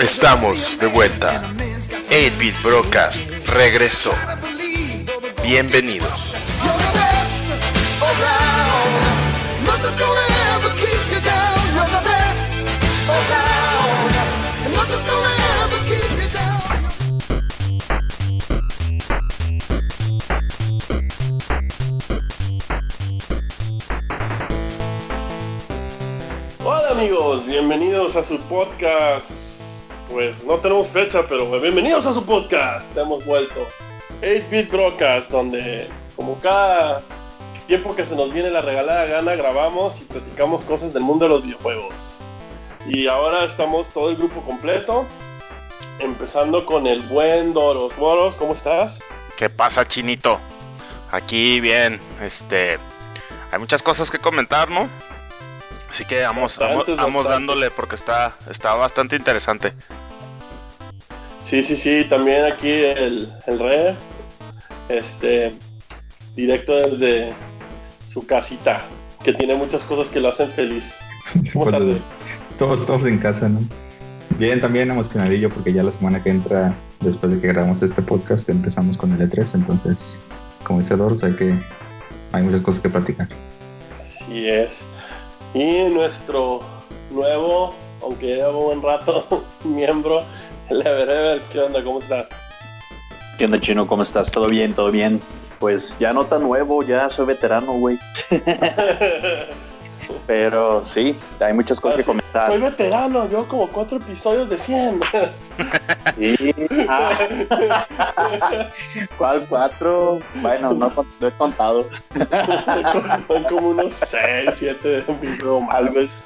Estamos de vuelta. 8-Bit Broadcast regresó. Bienvenidos. Hola amigos, bienvenidos a su podcast. Pues no tenemos fecha, pero bienvenidos a su podcast. Hemos vuelto 8-Bit Broadcast, donde como cada tiempo que se nos viene la regalada gana, grabamos y platicamos cosas del mundo de los videojuegos. Y ahora estamos todo el grupo completo, empezando con el buen Doros. Doros, ¿cómo estás? ¿Qué pasa, Chinito? Aquí bien, este... Hay muchas cosas que comentar, ¿no? Así que vamos, vamos, Bastantes, vamos bastantes. dándole porque está, está bastante interesante. Sí, sí, sí, también aquí el, el Re, este, directo desde su casita, que tiene muchas cosas que lo hacen feliz. ¿Cómo estás, Re? Todos estamos en casa, ¿no? Bien, también emocionadillo porque ya la semana que entra, después de que grabamos este podcast, empezamos con el E3, entonces, como dice Dor, sé que hay muchas cosas que platicar. Así es. Y nuestro nuevo, aunque lleva un buen rato, miembro, el Everever, ¿qué onda? ¿Cómo estás? ¿Qué onda, Chino? ¿Cómo estás? ¿Todo bien? ¿Todo bien? Pues ya no tan nuevo, ya soy veterano, güey. Pero sí, hay muchas cosas que comentar. Soy veterano, yo como cuatro episodios de 100. Sí. Ah. ¿Cuál cuatro? Bueno, no, no he contado. Son como unos 6, 7 Algo así.